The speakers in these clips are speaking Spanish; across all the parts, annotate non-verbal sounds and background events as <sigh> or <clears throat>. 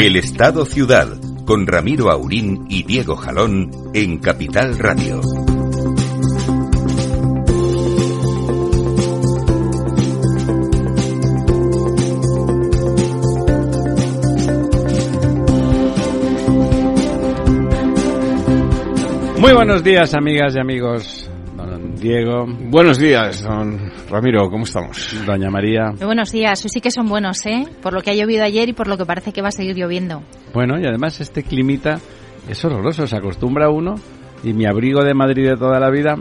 El Estado Ciudad, con Ramiro Aurín y Diego Jalón en Capital Radio. Muy buenos días, amigas y amigos. Diego. Buenos días, don Ramiro, ¿cómo estamos? Doña María. Muy buenos días, sí que son buenos, ¿eh? Por lo que ha llovido ayer y por lo que parece que va a seguir lloviendo. Bueno, y además este climita es horroroso, se acostumbra uno y mi abrigo de Madrid de toda la vida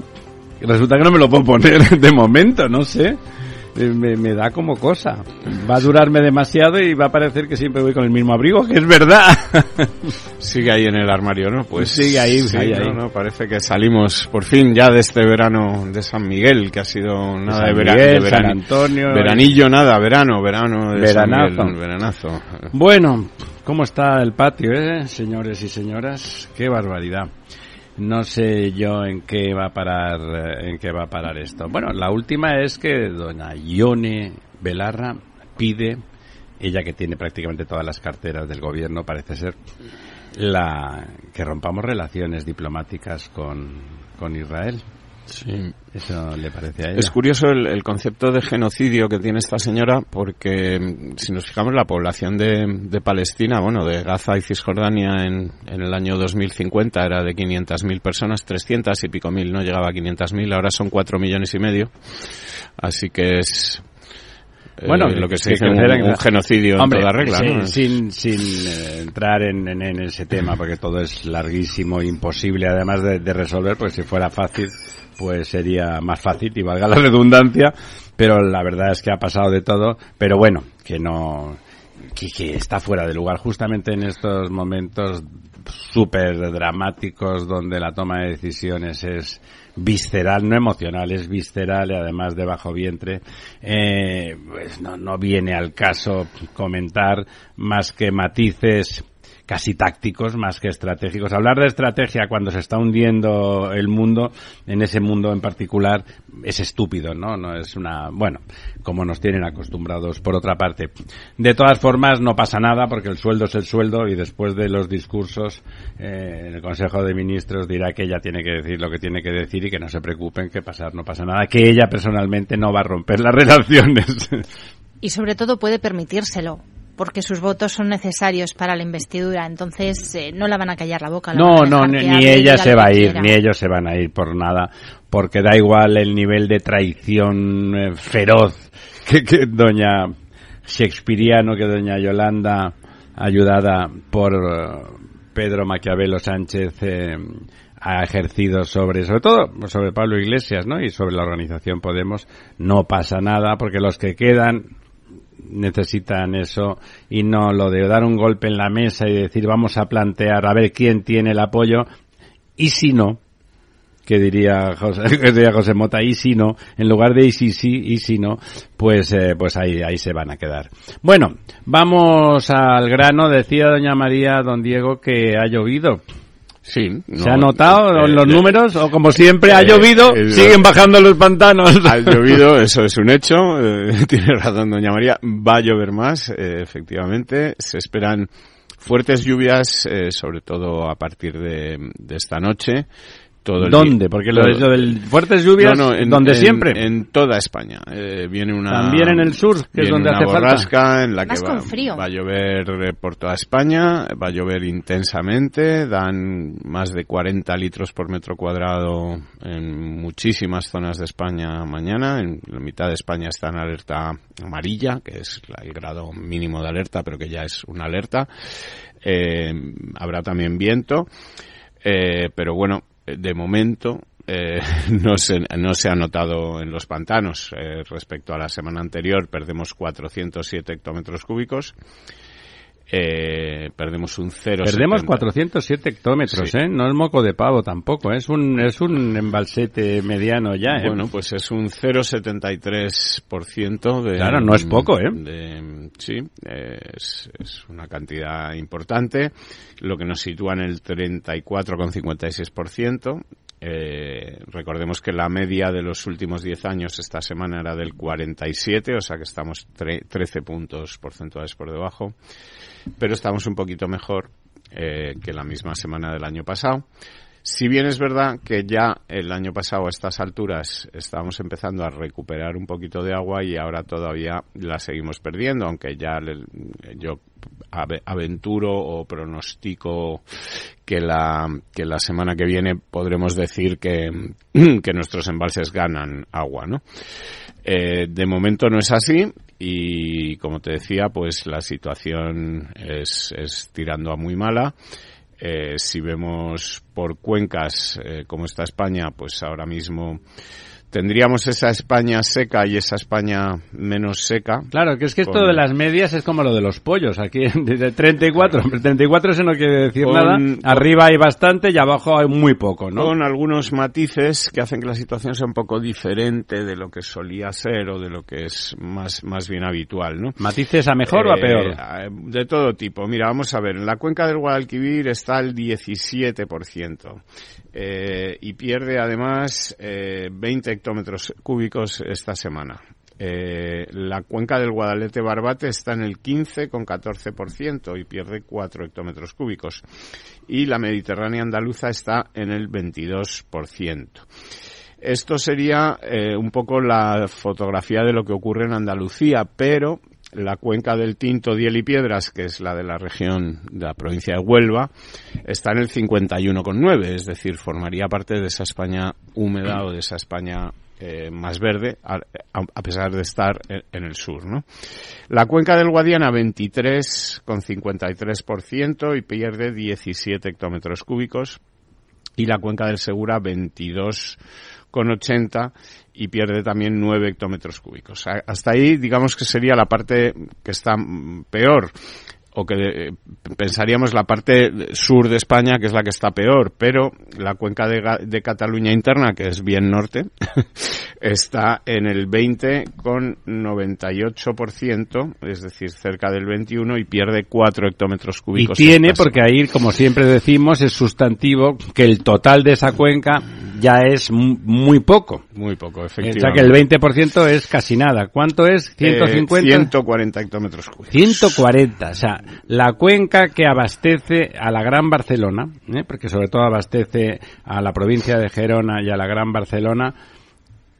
resulta que no me lo puedo poner <laughs> de momento, no sé. Eh, Me, me da como cosa. Va a durarme demasiado y va a parecer que siempre voy con el mismo abrigo, que es verdad. <laughs> Sigue ahí en el armario, ¿no? Pues Sigue ahí, sí, ahí, no, parece que salimos por fin ya de este verano de San Miguel, que ha sido nada San de, vera- Miguel, de San verani- Antonio. Veranillo, nada, verano, verano de San Veranazo. Miguel, veranazo. Bueno, ¿cómo está el patio, eh, señores y señoras? Qué barbaridad. No sé yo en qué va a parar, eh, en qué va a parar esto. Bueno, la última es que doña Ione Belarra pide, ella que tiene prácticamente todas las carteras del gobierno, parece ser, la que rompamos relaciones diplomáticas con, con Israel. Sí. Eso le parece a ella. Es curioso el, el concepto de genocidio que tiene esta señora porque mm, si nos fijamos la población de, de Palestina, bueno, de Gaza y Cisjordania en, en el año 2050 era de 500.000 personas, 300 y pico mil, no llegaba a 500.000, ahora son 4 millones y medio. Así que es eh, Bueno, lo que se dice un, un genocidio Hombre, en toda regla, sin, sin eh, entrar en, en- en ese tema, porque todo es larguísimo, imposible además de, de resolver, pues si fuera fácil, pues sería más fácil y valga la redundancia, pero la verdad es que ha pasado de todo, pero bueno, que no, que, está fuera de lugar. Justamente en estos momentos súper dramáticos donde la toma de decisiones es visceral, no emocional, es visceral y además de bajo vientre, eh, pues no, no viene al caso comentar más que matices casi tácticos más que estratégicos. Hablar de estrategia cuando se está hundiendo el mundo, en ese mundo en particular, es estúpido, ¿no? No es una, bueno, como nos tienen acostumbrados por otra parte. De todas formas, no pasa nada porque el sueldo es el sueldo y después de los discursos, eh, el Consejo de Ministros dirá que ella tiene que decir lo que tiene que decir y que no se preocupen, que pasar no pasa nada, que ella personalmente no va a romper las <laughs> relaciones. Y sobre todo puede permitírselo, porque sus votos son necesarios para la investidura. Entonces eh, no la van a callar la boca. la No, no, ni, ni ella se va a ir, ni ellos se van a ir por nada, porque da igual el nivel de traición eh, feroz que, que doña Shakespeareano, que doña Yolanda, ayudada por eh, Pedro Maquiavelo Sánchez, eh, ha ejercido sobre, sobre todo sobre Pablo Iglesias, ¿no? Y sobre la organización Podemos, no pasa nada, porque los que quedan necesitan eso y no lo de dar un golpe en la mesa y decir vamos a plantear a ver quién tiene el apoyo y si no que diría José, <laughs> que diría José Mota y si no en lugar de y si sí y si no pues eh, pues ahí ahí se van a quedar. Bueno vamos al grano. Decía doña María don Diego que ha llovido Sí. ¿Se ha notado eh, los eh, números? ¿O como siempre ha eh, llovido, eh, siguen bajando los pantanos? Ha <laughs> llovido, eso es un hecho. <laughs> tiene razón doña María. Va a llover más, efectivamente. Se esperan fuertes lluvias, sobre todo a partir de, de esta noche. Todo el ¿Dónde? día- Porque lo, todo- eso del fuertes lluvias, No, no, en- donde en- siempre. En toda España. Eh, viene una. También en el sur, que es donde hace falta. en la que va, frío. va a llover eh, por toda España, va a llover intensamente, dan más de 40 litros por metro cuadrado en muchísimas zonas de España mañana. En la mitad de España está en alerta amarilla, que es la- el grado mínimo de alerta, pero que ya es una alerta. Eh, habrá también viento, eh, pero bueno, de momento eh, <laughs> no, se, no se ha notado en los pantanos. Eh, respecto a la semana anterior, perdemos 407 hectómetros cúbicos. Eh, perdemos un 0,70. Perdemos 407 hectómetros, Sí. ¿eh? No es moco de pavo tampoco, ¿eh? es un es un embalsete mediano ya, ¿eh? Bueno, pues es un 0,73% de... Claro, no es poco, ¿eh? de- sí, es, es una cantidad importante, lo que nos sitúa en el 34,56%. Eh, recordemos que la media de los últimos 10 años esta semana era del 47, o sea que estamos tre- 13 puntos porcentuales por debajo, pero estamos un poquito mejor eh, que la misma semana del año pasado. Si bien es verdad que ya el año pasado a estas alturas estábamos empezando a recuperar un poquito de agua y ahora todavía la seguimos perdiendo, aunque ya le- yo ave- aventuro o pronostico que la, que la semana que viene podremos decir que, <clears throat> que nuestros embalses ganan agua, ¿no? Eh, de momento no es así y como te decía, pues la situación es, es tirando a muy mala. Eh, si vemos por cuencas eh, como está España, pues ahora mismo tendríamos esa España seca y esa España menos seca. Claro, que es que esto de las medias es como lo de los pollos. Aquí, <laughs> de 34, hombre, 34 eso no quiere decir Con- nada. Arriba hay bastante y abajo hay muy poco, ¿no? Con algunos matices que hacen que la situación sea un poco diferente de lo que solía ser o de lo que es más, más bien habitual, ¿no? ¿Matices a mejor o a Eh, peor? eh, De todo tipo. Mira, vamos a ver. En la cuenca del Guadalquivir está el 17%. eh, y pierde además eh, 20 hectómetros cúbicos esta semana. Eh, la cuenca del Guadalete Barbate está en el 15,14% y pierde 4 hectómetros cúbicos. Y la Mediterránea andaluza está en el 22%. Esto sería eh, un poco la fotografía de lo que ocurre en Andalucía, pero la cuenca del Tinto, Diel y Piedras, que es la de la región de la provincia de Huelva, está en el 51,9, es decir, formaría parte de esa España húmeda o de esa España eh, más verde, a, pesar de estar en, el sur, ¿no? La cuenca del Guadiana 23,53% y pierde 17 hectómetros cúbicos y la cuenca del Segura 22,80 y pierde también 9 hectómetros cúbicos. Hasta ahí, digamos que sería la parte que está mm, peor o que eh, pensaríamos la parte sur de España que es la que está peor, pero la cuenca de, Cataluña interna, que es bien norte, <laughs> está en el 20,98%, es decir, cerca del 21 y pierde 4 hectómetros Y cúbicos. tiene, esta porque ahí, como siempre decimos, es sustantivo que el total de esa cuenca ya es mu- muy poco. Muy poco, O efectivamente. sea que el 20% es casi nada. ¿Cuánto es? ¿150? Eh, 140 hectómetros cúbicos. 140. O sea, la cuenca que abastece a la Gran Barcelona, ¿eh? porque sobre todo abastece a la provincia de Gerona y a la Gran Barcelona,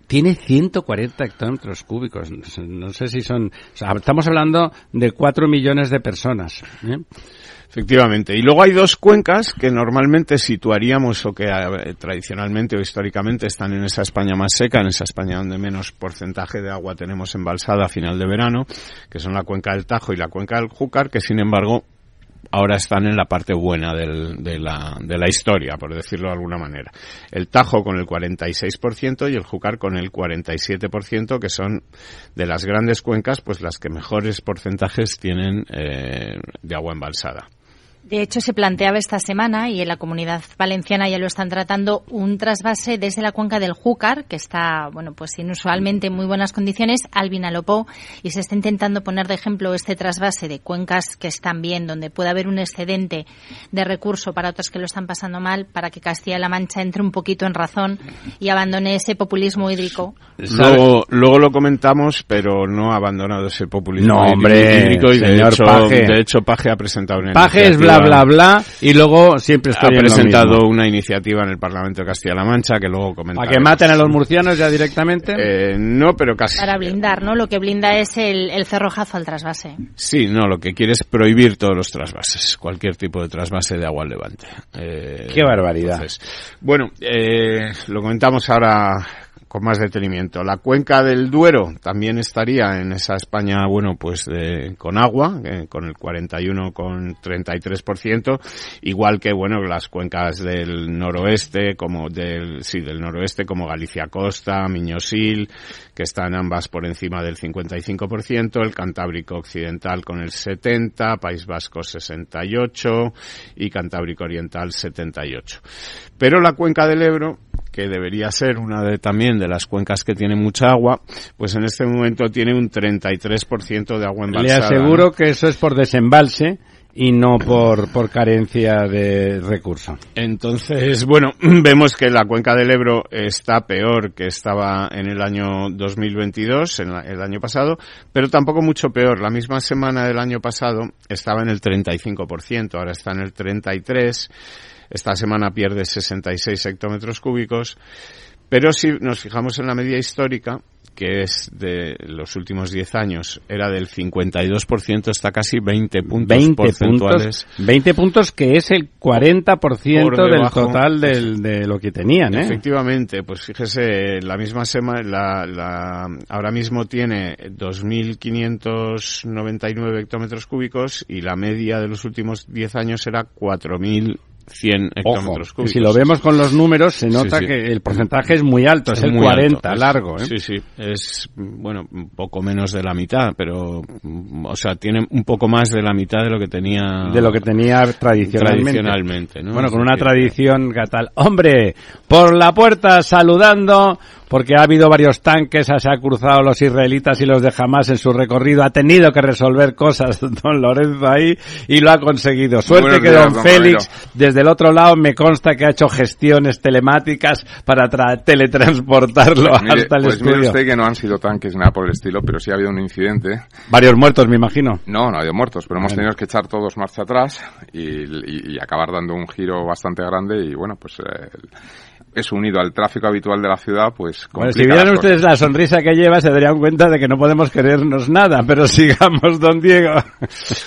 tiene 140 hectómetros cúbicos. No sé- No sé si son... o sea, estamos hablando de 4 millones de personas. ¿eh? Efectivamente. Y luego hay dos cuencas que normalmente situaríamos o que eh, tradicionalmente o históricamente están en esa España más seca, en esa España donde menos porcentaje de agua tenemos embalsada a final de verano, que son la cuenca del Tajo y la cuenca del Júcar, que sin embargo ahora están en la parte buena del- de, la, de la historia, por decirlo de alguna manera. El Tajo con el 46% y el Júcar con el 47%, que son de las grandes cuencas, pues las que mejores porcentajes tienen eh, de agua embalsada. De hecho, se planteaba esta semana, y en la comunidad valenciana ya lo están tratando, un trasvase desde la cuenca del Júcar, que está, bueno, pues inusualmente en muy buenas condiciones, al Vinalopó, y se está intentando poner de ejemplo este trasvase de cuencas que están bien, donde puede haber un excedente de recurso para otros que lo están pasando mal, para que Castilla-La Mancha entre un poquito en razón y abandone ese populismo hídrico. Luego, luego lo comentamos, pero no ha abandonado ese populismo No, hídrico- hombre, hídrico y de señor hecho, Paje. de hecho Paje ha presentado una Paje es bla, bla, bla, y luego siempre ha estoy en lo presentado mismo. una iniciativa en el Parlamento de Castilla-La Mancha que luego comentaremos. ¿Para que maten a los murcianos ya directamente? Eh, no, pero casi. Para blindar, ¿no? Lo que blinda es el, el cerrojazo al trasvase. Sí, no, lo que quiere es prohibir todos los trasvases, cualquier tipo de trasvase de agua al levante. Eh, Qué barbaridad. entonces, bueno, eh, lo comentamos ahora con más detenimiento. La cuenca del Duero también estaría en esa España, bueno, pues con agua, eh, con el 41,33%, igual que, bueno, las cuencas del noroeste, como del, sí, del noroeste, como Galicia Costa, Miñosil, que están ambas por encima del 55%, el Cantábrico Occidental con el 70%, País Vasco 68% y Cantábrico Oriental 78%. Pero la cuenca del Ebro que debería ser una de también de las cuencas que tiene mucha agua, pues en este momento tiene un 33% de agua embalsada. Le aseguro que eso es por desembalse y no por, por carencia de recursos. Entonces, bueno, <clears throat> vemos que la cuenca del Ebro está peor que estaba en el año 2022, en el año pasado, pero tampoco mucho peor. La misma semana del año pasado estaba en el 35%, ahora está en el 33%. Esta semana pierde 66 hectómetros cúbicos. Pero si nos fijamos en la media histórica, que es de los últimos 10 años, era del 52%, está casi 20 puntos 20 porcentuales. Puntos, 20 puntos que es el 40% del total del, de lo que tenían, ¿eh? Efectivamente, pues fíjese, la misma semana, la, la, ahora mismo tiene 2.599 hectómetros cúbicos y la media de los últimos 10 años era 4.000 100 hectómetros cúbicos. Si lo vemos con los números, se nota que el porcentaje es muy alto, es, el 40, largo. ¿eh? Sí, sí, es, bueno, un poco menos de la mitad, pero, o sea, tiene un poco más de la mitad de lo que tenía... De lo que tenía tradicionalmente. Bueno, con una tradición gatal. ¡Hombre! Por la puerta, saludando porque ha habido varios tanques, se ha cruzado los israelitas y los de Hamas en su recorrido, ha tenido que resolver cosas <laughs> don Lorenzo ahí y lo ha conseguido. Suerte que don, Félix, desde el otro lado, me consta que ha hecho gestiones telemáticas para teletransportarlo pues hasta el pues estudio. Mire usted que no han sido tanques nada por el estilo, pero sí ha habido un incidente. Varios muertos, me imagino. No, no ha habido muertos, pero hemos tenido que echar todos marcha atrás y, y, acabar dando un giro bastante grande y bueno, pues... Eh, es unido al tráfico habitual de la ciudad, pues bueno, si vieran ustedes la sonrisa que lleva, se darían cuenta de que no podemos querernos nada, pero sigamos, don Diego.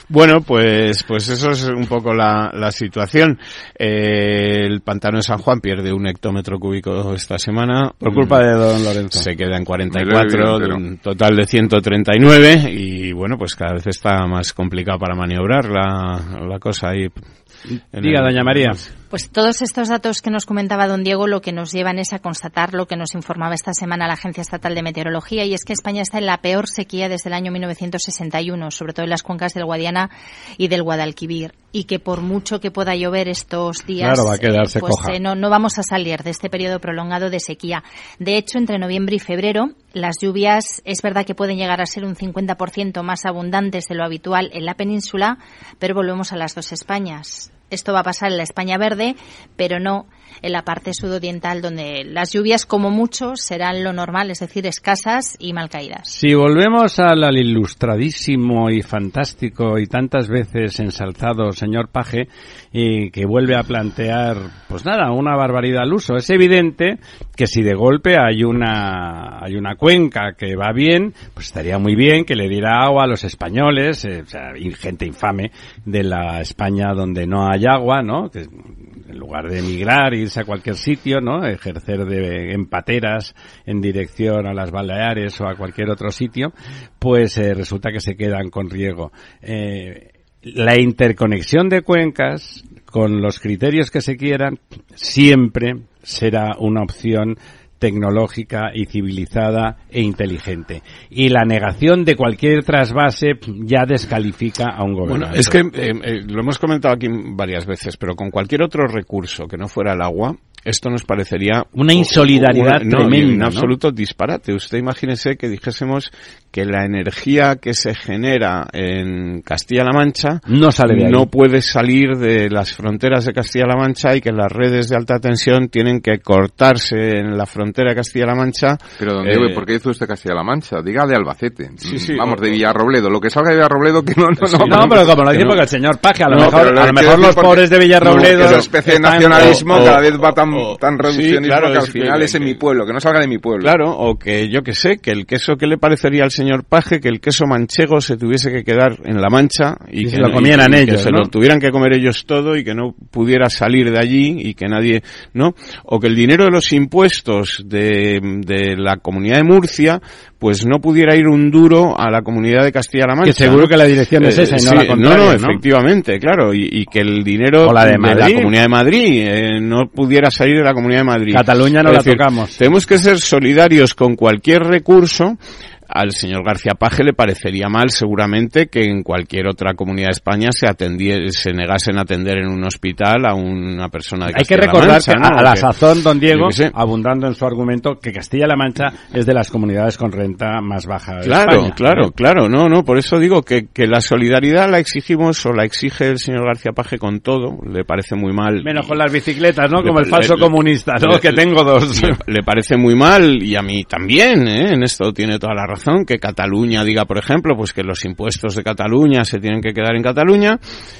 bueno, pues, pues eso es un poco la, la situación. Eh, el pantano de San Juan pierde un hectómetro cúbico esta semana. Por culpa de don Lorenzo. Se queda en 44, de un total de 139, y bueno, pues cada vez está más complicado para maniobrar la, la cosa ahí. Diga, doña María. Pues todos estos datos que nos comentaba don Diego lo que nos llevan es a constatar lo que nos informaba esta semana la Agencia Estatal de Meteorología y es que España está en la peor sequía desde el año 1961, sobre todo en las cuencas del Guadiana y del Guadalquivir y que por mucho que pueda llover estos días, va a quedarse pues, eh, no, no vamos a salir de este periodo prolongado de sequía. De hecho, entre noviembre y febrero, las lluvias es verdad que pueden llegar a ser un 50% más abundantes de lo habitual en la península, pero volvemos a las dos Españas. Esto va a pasar en la España verde, pero no en la parte sudoriental donde las lluvias como mucho serán lo normal, es decir, escasas y mal caídas. Si volvemos al, ilustradísimo y fantástico y tantas veces ensalzado señor Paje y que vuelve a plantear, pues nada, una barbaridad al uso, es evidente que si de golpe hay una hay una cuenca que va bien, pues estaría muy bien que le diera agua a los españoles, eh, o sea, gente infame de la España donde no hay agua, ¿no? Que en lugar de emigrar, irse a cualquier sitio, ¿no? Ejercer de empateras en dirección a las Baleares o a cualquier otro sitio, pues eh, resulta que se quedan con riego. Eh, la interconexión de cuencas, con los criterios que se quieran, siempre será una opción tecnológica y civilizada e inteligente. Y la negación de cualquier trasvase ya descalifica a un gobierno. Bueno, es que eh, eh, lo hemos comentado aquí varias veces, pero con cualquier otro recurso que no fuera el agua, esto nos parecería una insolidaridad tremenda, un absoluto disparate. Usted imagínese que dijésemos que la energía que se genera en Castilla-La Mancha no sale no puede salir de las fronteras de Castilla-La Mancha y que las redes de alta tensión tienen que cortarse en la frontera de Castilla-La Mancha. Pero don Diego, eh, ¿por qué dice usted Castilla-La Mancha? Diga de Albacete. Vamos, de Villarrobledo. Lo que salga de Villarrobledo que no... No, no, pero como lo dice porque el señor Paje, a lo mejor, a lo mejor los pobres de Villarrobledo... esa especie de nacionalismo cada vez va tan tan reduccionismo que al final es, en mi pueblo, que no salga de mi pueblo. Claro, o que yo que sé, que el queso que le parecería al señor Paje, que el queso manchego se tuviese que quedar en la mancha y, que lo comieran ellos, que se lo tuvieran que comer ellos todo y que no pudiera salir de allí y que nadie, ¿no? O que el dinero de los impuestos de, de la comunidad de Murcia pues no pudiera ir un duro a la comunidad de Castilla-La Mancha. Que seguro que la dirección es esa y no la contraria, No, no, efectivamente, claro, y, que el dinero la de, la comunidad de Madrid eh, no pudiera salir de la comunidad de Madrid. Cataluña no la tocamos. Tenemos que ser solidarios con cualquier recurso al señor García Paje le parecería mal seguramente que en cualquier otra comunidad de España se atendiera, se negasen a atender en un hospital a una persona de Hay que recordar que a, la sazón, don Diego, abundando en su argumento, que Castilla-La Mancha es de las comunidades con renta más baja de Claro, España, claro, claro, no, no, por eso digo que, que la solidaridad la exigimos o la exige el señor García Paje con todo, le parece muy mal. Menos con las bicicletas, ¿no? Como el falso comunista, ¿no? que tengo dos. Le, parece muy mal y a mí también, ¿eh? En esto tiene toda la razón que Cataluña diga, por ejemplo, pues que los impuestos de Cataluña se tienen que quedar en Cataluña.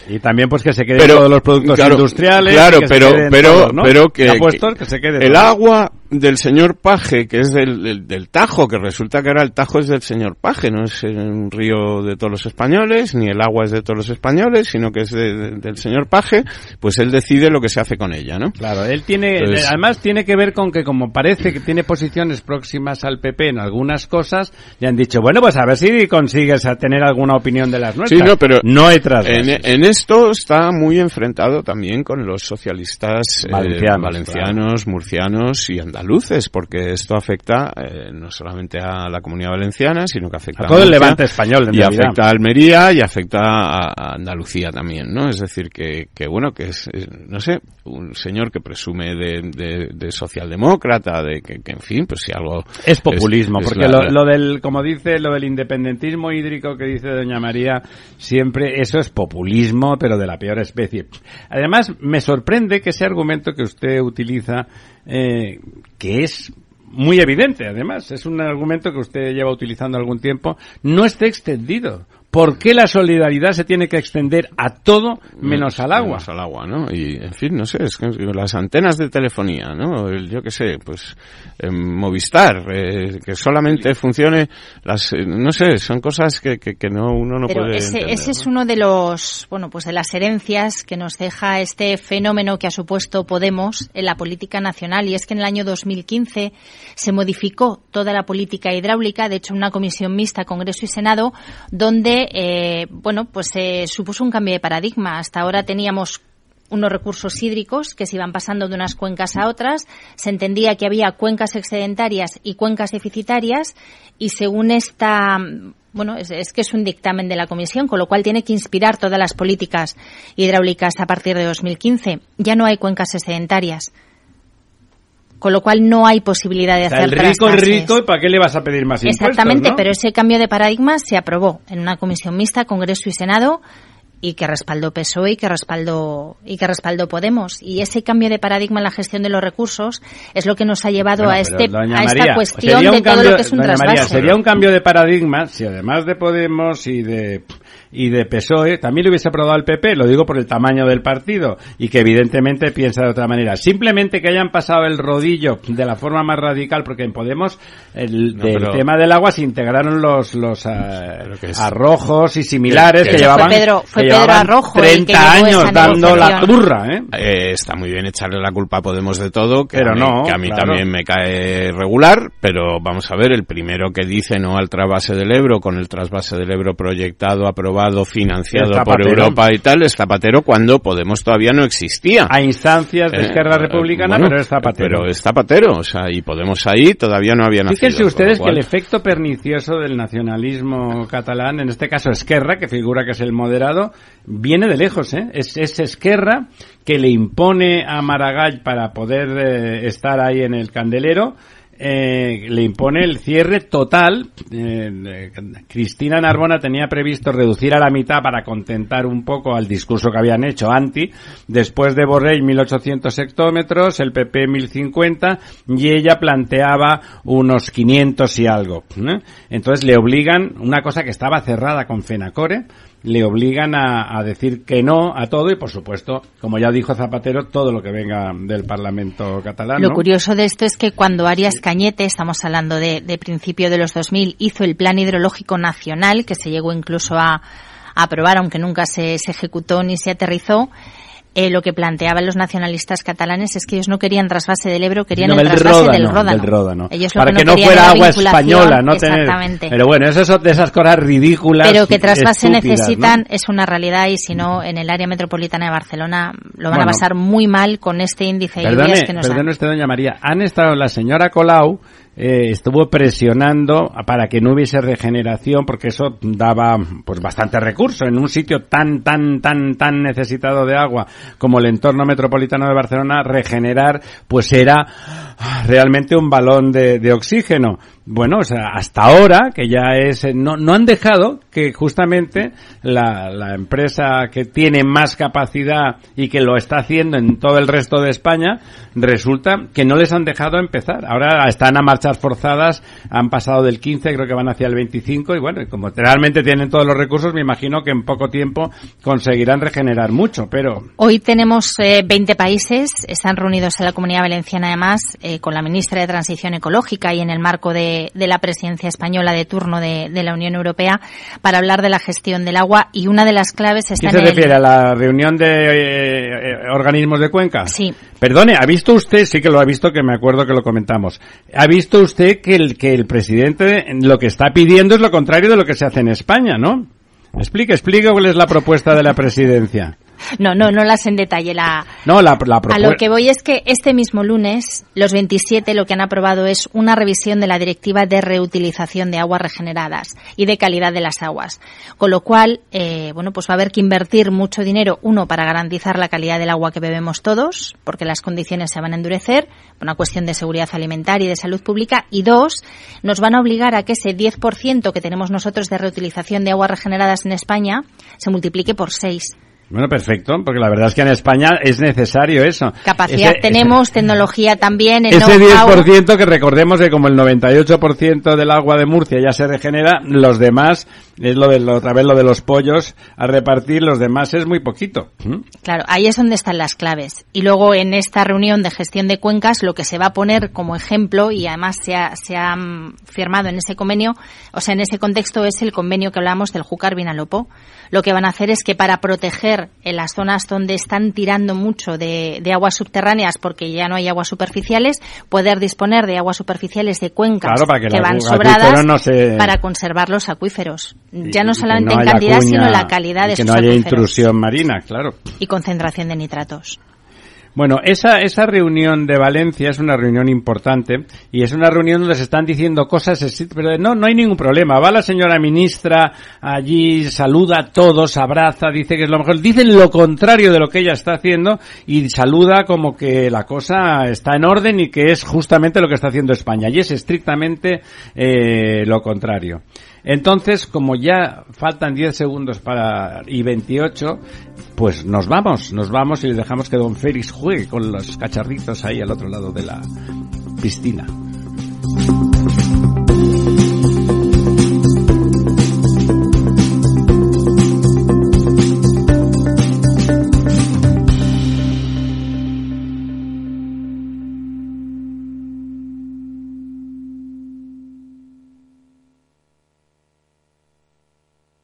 Y también pues que se queden todos los productos industriales. Claro, pero, pero, pero que, que, se quede el agua del señor Paje, que es del, del, Tajo, que resulta que ahora el Tajo es del señor Paje, no es un río de todos los españoles, ni el agua es de todos los españoles, sino que es del señor Paje, pues él decide lo que se hace con ella, ¿no? Claro, él tiene, además tiene que ver con que como parece que tiene posiciones próximas al PP en algunas cosas, le han dicho, bueno, pues a ver si consigues a tener alguna opinión de las nuestras. Sí, no, pero no hay en, en, esto está muy enfrentado también con los socialistas eh, valencianos, murcianos y andaluces luces, porque esto afecta eh, no solamente a la comunidad valenciana, sino que afecta a, todo el levante español, y afecta a Almería y afecta a, Andalucía también, ¿no? Es decir, que, que bueno, que es, no sé, un señor que presume de, de, socialdemócrata, de que, en fin, pues si algo... Es populismo, porque lo, lo, del, como dice, lo del independentismo hídrico que dice doña María, siempre eso es populismo, pero de la peor especie. Además, me sorprende que ese argumento que usted utiliza eh, que es muy evidente, además, es un argumento que usted lleva utilizando algún tiempo, no esté extendido. ¿Por qué la solidaridad se tiene que extender a todo menos al agua? Menos al agua, ¿no? Y, en fin, no sé, es que las antenas de telefonía, ¿no? yo qué sé, pues Movistar, eh, que solamente funcione, las, eh, no sé, son cosas que, que, no uno no puede ese, entender, ese es uno de los, bueno, pues de las herencias que nos deja este fenómeno que ha supuesto Podemos en la política nacional y es que en el año 2015 se modificó toda la política hidráulica, de hecho una comisión mixta Congreso y Senado, donde eh, bueno, pues se supuso un cambio de paradigma. Hasta ahora teníamos unos recursos hídricos que se iban pasando de unas cuencas a otras. Se entendía que había cuencas excedentarias y cuencas deficitarias y según esta bueno, es, que es un dictamen de la Comisión, con lo cual tiene que inspirar todas las políticas hidráulicas a partir de 2015. Ya no hay cuencas excedentarias con lo cual no hay posibilidad de hacer el rico es rico y para qué le vas a pedir más impuestos exactamente pero ese cambio de paradigma se aprobó en una comisión mixta Congreso y Senado y que respaldó PSOE y que respaldó y que respaldó Podemos. Y ese cambio de paradigma en la gestión de los recursos es lo que nos ha llevado a este a esta cuestión de todo lo que es un trasvase. sería un cambio de paradigma si además de Podemos y de y de PSOE también lo hubiese aprobado el PP, lo digo por el tamaño del partido y que evidentemente piensa de otra manera. Simplemente que hayan pasado el rodillo de la forma más radical porque en Podemos el del tema del agua se integraron los los eh, arrojos y similares que, llevaban Pedro Arrojo 30 años dando la turra, ¿eh? ¿eh? Está muy bien echarle la culpa a Podemos de todo, que pero a mí, no, que a mí también me cae regular, pero vamos a ver, el primero que dice no al trasvase del Ebro, con el trasvase del Ebro proyectado, aprobado, financiado por Europa y tal, es Zapatero cuando Podemos todavía no existía. A instancias de eh, Esquerra Republicana, pero es Zapatero. Pero es Zapatero, o sea, y Podemos ahí todavía no había nacido. Fíjense ustedes que el efecto pernicioso del nacionalismo catalán, en este caso Esquerra, que figura que es el moderado, viene de lejos, ¿eh? Es, es Esquerra que le impone a Maragall para poder eh, estar ahí en el candelero, eh, le impone el cierre total. Eh, Cristina Narbona tenía previsto reducir a la mitad para contentar un poco al discurso que habían hecho anti. Después de Borrell 1800 hectómetros, el PP 1050 y ella planteaba unos 500 y algo. Entonces le obligan una cosa que estaba cerrada con Fenacore le obligan a, a, decir que no a todo y, por supuesto, como ya dijo Zapatero, todo lo que venga del Parlamento catalán. Lo curioso de esto es que cuando Arias Cañete, estamos hablando de, de principio de los 2000, hizo el Plan Hidrológico Nacional, que se llegó incluso a, a aprobar, aunque nunca se, se ejecutó ni se aterrizó, eh, lo que planteaban los nacionalistas catalanes es que ellos no querían trasvase del Ebro, querían el, trasvase del, Ródano. Ellos Para que, no, fuera agua española, no exactamente. Pero bueno, eso es de esas cosas ridículas. Pero que trasvase necesitan es una realidad y si no, en el área metropolitana de Barcelona lo van a pasar muy mal con este índice de lluvias que nos Perdone usted, doña María. Han estado la señora Colau eh, estuvo presionando para que no hubiese regeneración porque eso daba pues bastante recurso. En un sitio tan tan tan tan necesitado de agua como el entorno metropolitano de Barcelona regenerar pues era realmente un balón de, de oxígeno bueno, o sea, hasta ahora, que ya es, eh, no, no han dejado que justamente la, la, empresa que tiene más capacidad y que lo está haciendo en todo el resto de España, resulta que no les han dejado empezar. Ahora están a marchas forzadas, han pasado del 15, creo que van hacia el 25 y bueno, como realmente tienen todos los recursos, me imagino que en poco tiempo conseguirán regenerar mucho, pero... Hoy tenemos eh, 20 países, están reunidos en la Comunidad Valenciana además eh, con la ministra de Transición Ecológica y en el marco de de, la presidencia española de turno de, la Unión Europea para hablar de la gestión del agua y una de las claves está ¿Qué se refiere a la reunión de eh, eh, organismos de cuenca? Sí. Perdone, ¿ha visto usted? Sí que lo ha visto, que me acuerdo que lo comentamos. ¿Ha visto usted que el, que el presidente lo que está pidiendo es lo contrario de lo que se hace en España, no? Explique, explique cuál es la propuesta de la presidencia. No, no, no las en detalle. La, no, la, la A lo que voy es que este mismo lunes, los 27, lo que han aprobado es una revisión de la Directiva de Reutilización de Aguas Regeneradas y de calidad de las aguas. Con lo cual, eh, bueno, pues va a haber que invertir mucho dinero, uno, para garantizar la calidad del agua que bebemos todos, porque las condiciones se van a endurecer, una cuestión de seguridad alimentaria y de salud pública, y dos, nos van a obligar a que ese 10% que tenemos nosotros de reutilización de aguas regeneradas en España se multiplique por seis. Bueno, perfecto, porque la verdad es que en España es necesario eso. Capacidad tenemos, tecnología también. El ese 10% que recordemos que como el 98% del agua de Murcia ya se regenera, los demás, es lo de otra vez lo de los pollos a repartir, los demás es muy poquito. ¿Mm? Claro, ahí es donde están las claves. Y luego en esta reunión de gestión de cuencas lo que se va a poner como ejemplo y además se ha, se ha mm, firmado en ese convenio, o sea, en ese contexto es el convenio que hablamos del Júcar Vinalopó. Lo que van a hacer es que para proteger en las zonas donde están tirando mucho de, aguas subterráneas porque ya no hay aguas superficiales, poder disponer de aguas superficiales de cuencas que, van sobradas para conservar los acuíferos. Ya no solamente en cantidad, sino en la calidad de que no haya intrusión marina, claro. Y concentración de nitratos. Bueno, esa, esa reunión de Valencia es una reunión importante y es una reunión donde se están diciendo cosas, pero no, no hay ningún problema. Va la señora ministra allí, saluda a todos, abraza, dice que es lo mejor. Dicen lo contrario de lo que ella está haciendo y saluda como que la cosa está en orden y que es justamente lo que está haciendo España. Y es estrictamente eh, lo contrario. Entonces, como ya faltan 10 segundos para y 28, pues nos vamos, nos vamos y le dejamos que don Félix juegue con los cacharritos ahí al otro lado de la piscina.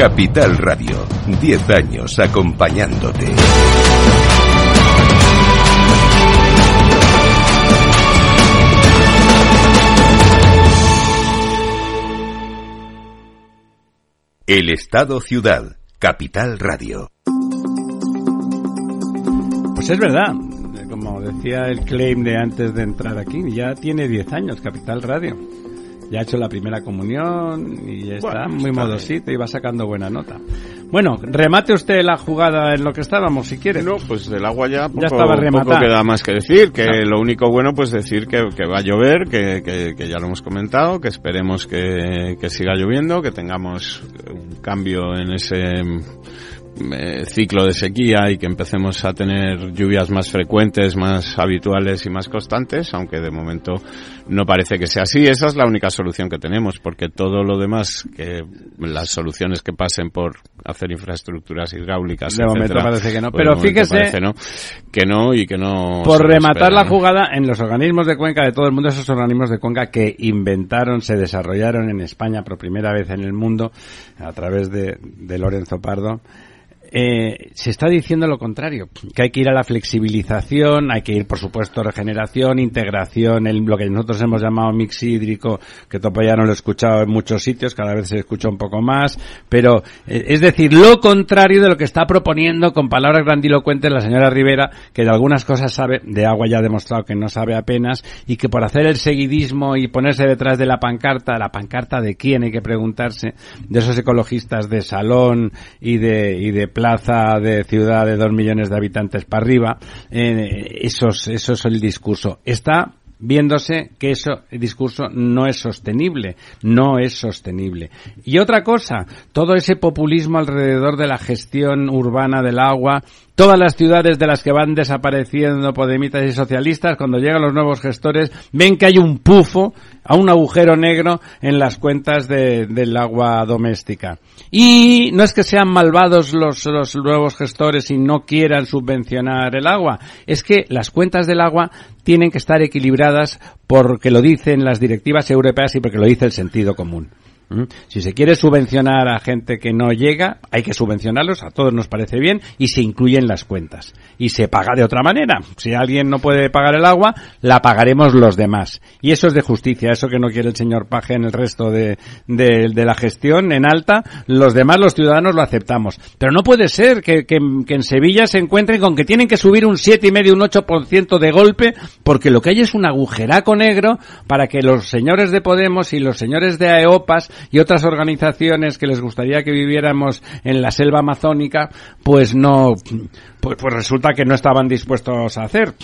Capital Radio, 10 años acompañándote. El Estado Ciudad, Capital Radio. Pues es verdad, como decía el claim de antes de entrar aquí, ya tiene 10 años Capital Radio ya ha hecho la primera comunión y está muy modosito y va sacando buena nota. Bueno, remate usted la jugada en lo que estábamos, si quiere. No, pues del agua ya poco, ya estaba poco queda más que decir. Que lo único bueno, pues decir que, que va a llover, que, que, que, ya lo hemos comentado, que esperemos que, que siga lloviendo, que tengamos un cambio en ese eh, ciclo de sequía y que empecemos a tener lluvias más frecuentes, más habituales y más constantes, aunque de momento no parece que sea así. Esa es la única solución que tenemos, porque todo lo demás, que las soluciones que pasen por hacer infraestructuras hidráulicas, de momento parece que no. Pues Pero fíjese que no y que no. Por rematar la jugada en los organismos de cuenca de todo el mundo, esos organismos de cuenca que inventaron, se desarrollaron en España por primera vez en el mundo a través de, de Lorenzo Pardo eh, se está diciendo lo contrario, que hay que ir a la flexibilización, hay que ir, por supuesto, regeneración, integración, el, lo que nosotros hemos llamado mix hídrico, que todavía no lo he escuchado en muchos sitios, cada vez se escucha un poco más, pero eh, es decir, lo contrario de lo que está proponiendo con palabras grandilocuentes la señora Rivera, que de algunas cosas sabe, de agua ya ha demostrado que no sabe apenas, y que por hacer el seguidismo y ponerse detrás de la pancarta, la pancarta de quién hay que preguntarse, de esos ecologistas de salón y de, y de plaza de ciudad de dos millones de habitantes para arriba, eh, eso, eso es el discurso. Está viéndose que eso, el discurso no es sostenible, no es sostenible. Y otra cosa, todo ese populismo alrededor de la gestión urbana del agua, todas las ciudades de las que van desapareciendo podemitas y socialistas, cuando llegan los nuevos gestores, ven que hay un pufo, a un agujero negro en las cuentas de, del agua doméstica. Y no es que sean malvados los, los nuevos gestores y no quieran subvencionar el agua, es que las cuentas del agua tienen que estar equilibradas porque lo dicen las directivas europeas y porque lo dice el sentido común. ¿Mm? Si se quiere subvencionar a gente que no llega, hay que subvencionarlos, a todos nos parece bien, y se incluyen las cuentas. Y se paga de otra manera. Si alguien no puede pagar el agua, la pagaremos los demás. Y eso es de justicia, eso que no quiere el señor Paje en el resto de, de, la gestión, en alta, los demás, los ciudadanos, lo aceptamos. Pero no puede ser que, que, en Sevilla se encuentren con que tienen que subir un 7,5, un 8% de golpe, porque lo que hay es un agujeraco negro para que los señores de Podemos y los señores de AEOPAS y otras organizaciones que les gustaría que viviéramos en la selva amazónica, pues no, pues, pues resulta que no estaban dispuestos a hacer.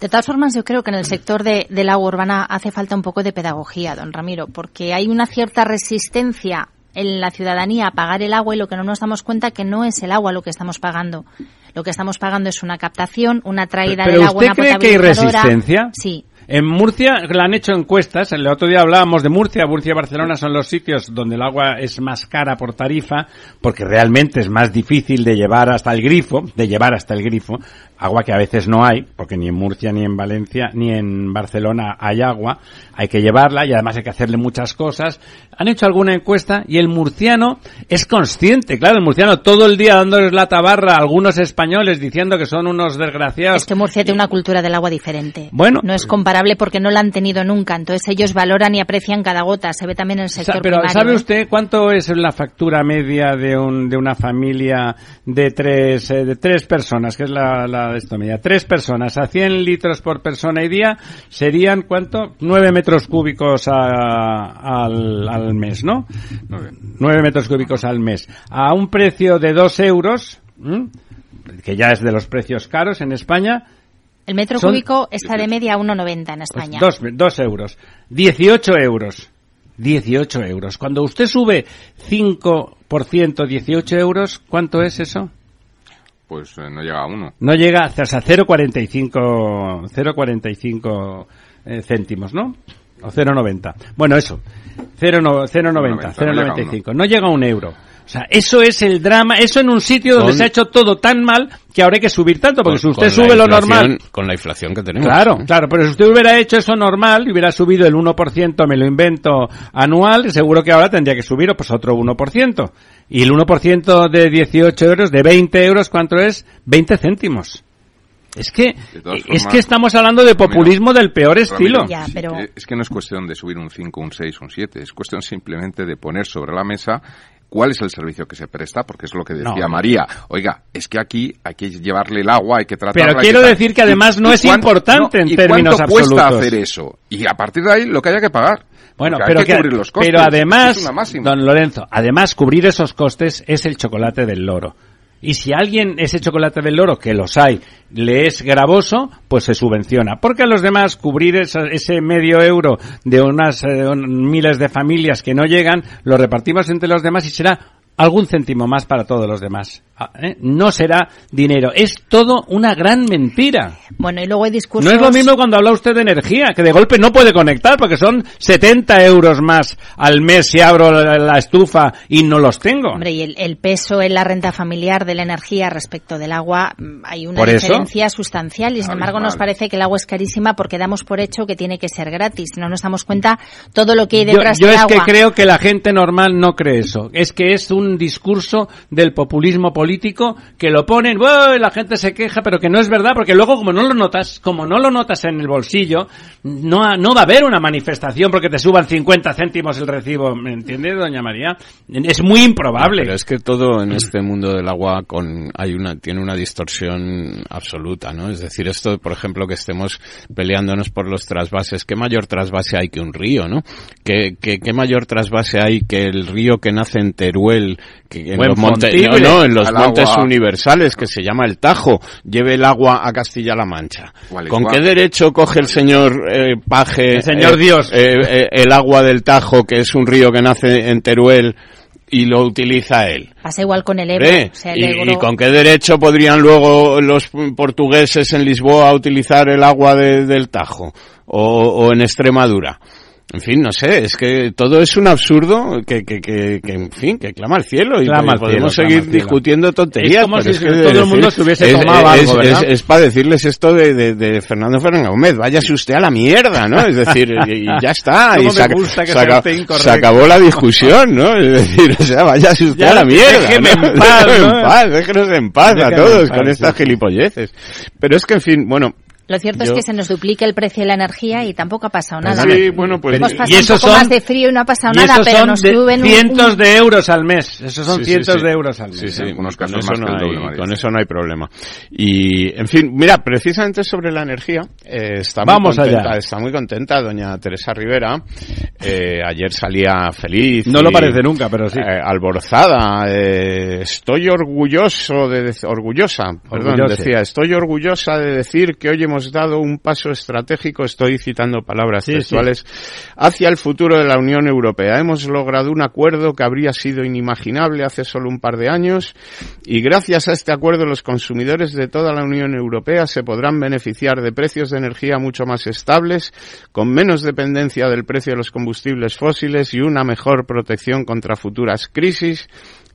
De todas formas, yo creo que en el sector de, del agua urbana hace falta un poco de pedagogía, don Ramiro, porque hay una cierta resistencia en la ciudadanía a pagar el agua y lo que no nos damos cuenta que no es el agua lo que estamos pagando. Lo que estamos pagando es una captación, una traída del agua, una cree que hay resistencia? Sí. En Murcia le han hecho encuestas, el otro día hablábamos de Murcia, Murcia y Barcelona son los sitios donde el agua es más cara por tarifa, porque realmente es más difícil de llevar hasta el grifo, de llevar hasta el grifo, agua que a veces no hay, porque ni en Murcia, ni en Valencia, ni en Barcelona hay agua, hay que llevarla y además hay que hacerle muchas cosas. Han hecho alguna encuesta y el murciano es consciente, claro, el murciano todo el día dándoles la tabarra a algunos españoles diciendo que son unos desgraciados. Es que Murcia tiene una cultura del agua diferente. Bueno. No es comparable porque no la han tenido nunca, entonces ellos valoran y aprecian cada gota, se ve también en el sector Pero ¿sabe usted cuánto es la factura media de, un, de una familia de tres, eh, de tres personas, que es la, la de esto media? Tres personas a 100 litros por persona y día serían, ¿cuánto? Nueve metros cúbicos al, al mes, ¿no? Nueve metros cúbicos al mes. A un precio de dos euros, que ya es de los precios caros en España. El metro cúbico está de media a 1,90 en pues España. dos, dos euros. 18 euros. 18 euros. Cuando usted sube 5%, 18 euros, ¿cuánto es eso? Pues eh, no llega a uno. No llega hasta 0,45 0,45 eh, céntimos, ¿no? O 0,90. Bueno, eso. 0,90, 0,95. No llega a un euro. O sea, eso es el drama, eso en un sitio donde se ha hecho todo tan mal que ahora hay que subir tanto, porque si usted sube lo normal... Con la inflación que tenemos. Claro, claro, pero si usted hubiera hecho eso normal y hubiera subido el 1%, me lo invento, anual, seguro que ahora tendría que subir pues otro 1%. Y el 1% de 18 euros, de 20 euros, ¿cuánto es? 20 céntimos. Es que, es que estamos hablando de populismo del peor estilo. Es que no es cuestión de subir un 5, un 6, un 7. Es cuestión simplemente de poner sobre la mesa cuál es el servicio que se presta, porque es lo que decía María. Oiga, es que aquí hay que llevarle el agua, hay que tratarla. Pero quiero decir que además no es importante en términos cuánto cuesta hacer eso? Y a partir de ahí lo que haya que pagar. Bueno, pero, que, cubrir los costes. pero además, don Lorenzo, además cubrir esos costes es el chocolate del loro. Y si alguien ese chocolate del loro, que los hay, le es gravoso, pues se subvenciona. Porque a los demás cubrir ese medio euro de unas eh, miles de familias que no llegan, lo repartimos entre los demás y será algún céntimo más para todos los demás. Ah, ¿eh? No será dinero. Es todo una gran mentira. Bueno, y luego hay discursos... No es lo mismo cuando habla usted de energía, que de golpe no puede conectar porque son 70 euros más al mes si abro la, estufa y no los tengo. Hombre, y el, peso en la renta familiar de la energía respecto del agua, mm, hay una diferencia sustancial y sin embargo nos parece que el agua es carísima porque damos por hecho que tiene que ser gratis. No nos damos cuenta todo lo que hay detrás yo, yo es que creo que la gente normal no cree eso. Es que es un discurso del populismo político que lo ponen, la gente se queja, pero que no es verdad, porque luego como no lo notas, como no lo notas en el bolsillo, no, no va a haber una manifestación porque te suban 50 céntimos el recibo, ¿me entiende, doña María? Es muy improbable. pero es que todo en este mundo del agua con, hay una, tiene una distorsión absoluta, ¿no? Es decir, esto, por ejemplo, que estemos peleándonos por los trasvases, ¿qué mayor trasvase hay que un río, no? ¿Qué, qué, qué mayor trasvase hay que el río que nace en Teruel en los, montes, no, en los montes universales que se llama el Tajo lleve el agua a Castilla-La Mancha. ¿Con qué derecho coge el señor eh, Paje, el señor eh, Dios, eh, el agua del Tajo, que es un río que nace en Teruel? y lo utiliza él. Pasa igual con el Ebro. ¿Y, con qué derecho podrían luego los portugueses en Lisboa utilizar el agua del Tajo o en Extremadura? En fin, no sé, es que todo es un absurdo que, que, que, que en fin, que clama al cielo y podemos seguir discutiendo tonterías. Es como si todo el mundo estuviese tomado algo, es, es, para decirles esto de, de, de, Fernando Fernández Gómez, váyase usted a la mierda, ¿no? Es decir, <laughs> y, ya está, y se, se, acabó la discusión, ¿no? Es decir, o sea, váyase usted a la mierda. Déjeme en paz, déjenos en paz, déjenos en paz a todos con estas gilipolleces. Pero es que, en fin, bueno, lo cierto es que se nos duplica el precio de la energía y tampoco ha pasado nada. Sí, bueno, pues... Hemos pasado un poco más de frío y no ha pasado nada, pero nos suben cientos de euros al mes. Esos son cientos de euros al mes. Sí, sí, con, eso no hay, con eso no hay problema. Y, en fin, mira, precisamente sobre la energía, eh, está, Vamos muy contenta, está muy contenta doña Teresa Rivera. Eh, ayer salía feliz. No lo parece nunca, pero sí. Eh, alborzada. Eh, estoy orgulloso de... Orgullosa, perdón, decía. Estoy orgullosa de decir que hoy hemos dado un paso estratégico, estoy citando palabras textuales, hacia el futuro de la Unión Europea. Hemos logrado un acuerdo que habría sido inimaginable hace solo un par de años y gracias a este acuerdo los consumidores de toda la Unión Europea se podrán beneficiar de precios de energía mucho más estables, con menos dependencia del precio de los combustibles fósiles y una mejor protección contra futuras crisis